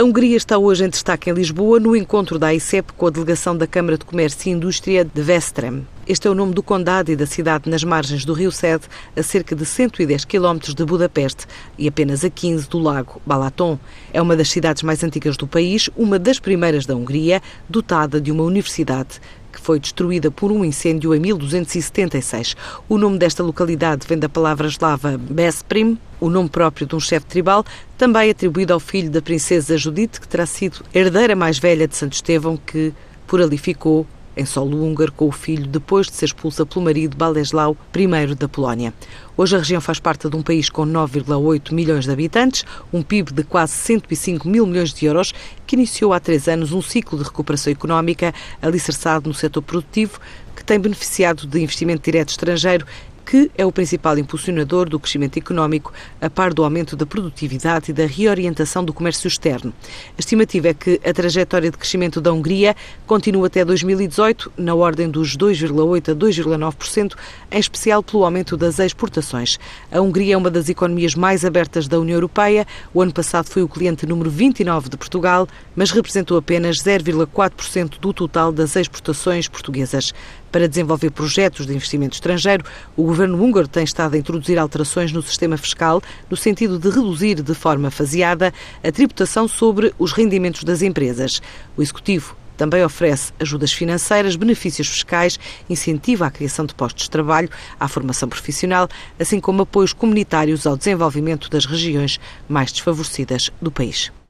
A Hungria está hoje em destaque em Lisboa no encontro da AICEP com a delegação da Câmara de Comércio e Indústria de Vestrem. Este é o nome do condado e da cidade nas margens do rio Sede, a cerca de 110 km de Budapeste e apenas a 15 do lago Balaton. É uma das cidades mais antigas do país, uma das primeiras da Hungria, dotada de uma universidade que foi destruída por um incêndio em 1276. O nome desta localidade vem da palavra eslava Besprim, o nome próprio de um chefe tribal, também atribuído ao filho da princesa Judite, que terá sido herdeira mais velha de Santo Estevão, que por ali ficou em solo húngaro com o filho depois de ser expulsa pelo marido Baleslau I da Polónia. Hoje a região faz parte de um país com 9,8 milhões de habitantes, um PIB de quase 105 mil milhões de euros, que iniciou há três anos um ciclo de recuperação económica alicerçado no setor produtivo, que tem beneficiado de investimento direto estrangeiro que é o principal impulsionador do crescimento económico, a par do aumento da produtividade e da reorientação do comércio externo. A estimativa é que a trajetória de crescimento da Hungria continua até 2018 na ordem dos 2,8% a 2,9%, em especial pelo aumento das exportações. A Hungria é uma das economias mais abertas da União Europeia. O ano passado foi o cliente número 29 de Portugal, mas representou apenas 0,4% do total das exportações portuguesas. Para desenvolver projetos de investimento estrangeiro, o governo húngaro tem estado a introduzir alterações no sistema fiscal no sentido de reduzir de forma faseada a tributação sobre os rendimentos das empresas. O executivo também oferece ajudas financeiras, benefícios fiscais, incentiva à criação de postos de trabalho, à formação profissional, assim como apoios comunitários ao desenvolvimento das regiões mais desfavorecidas do país.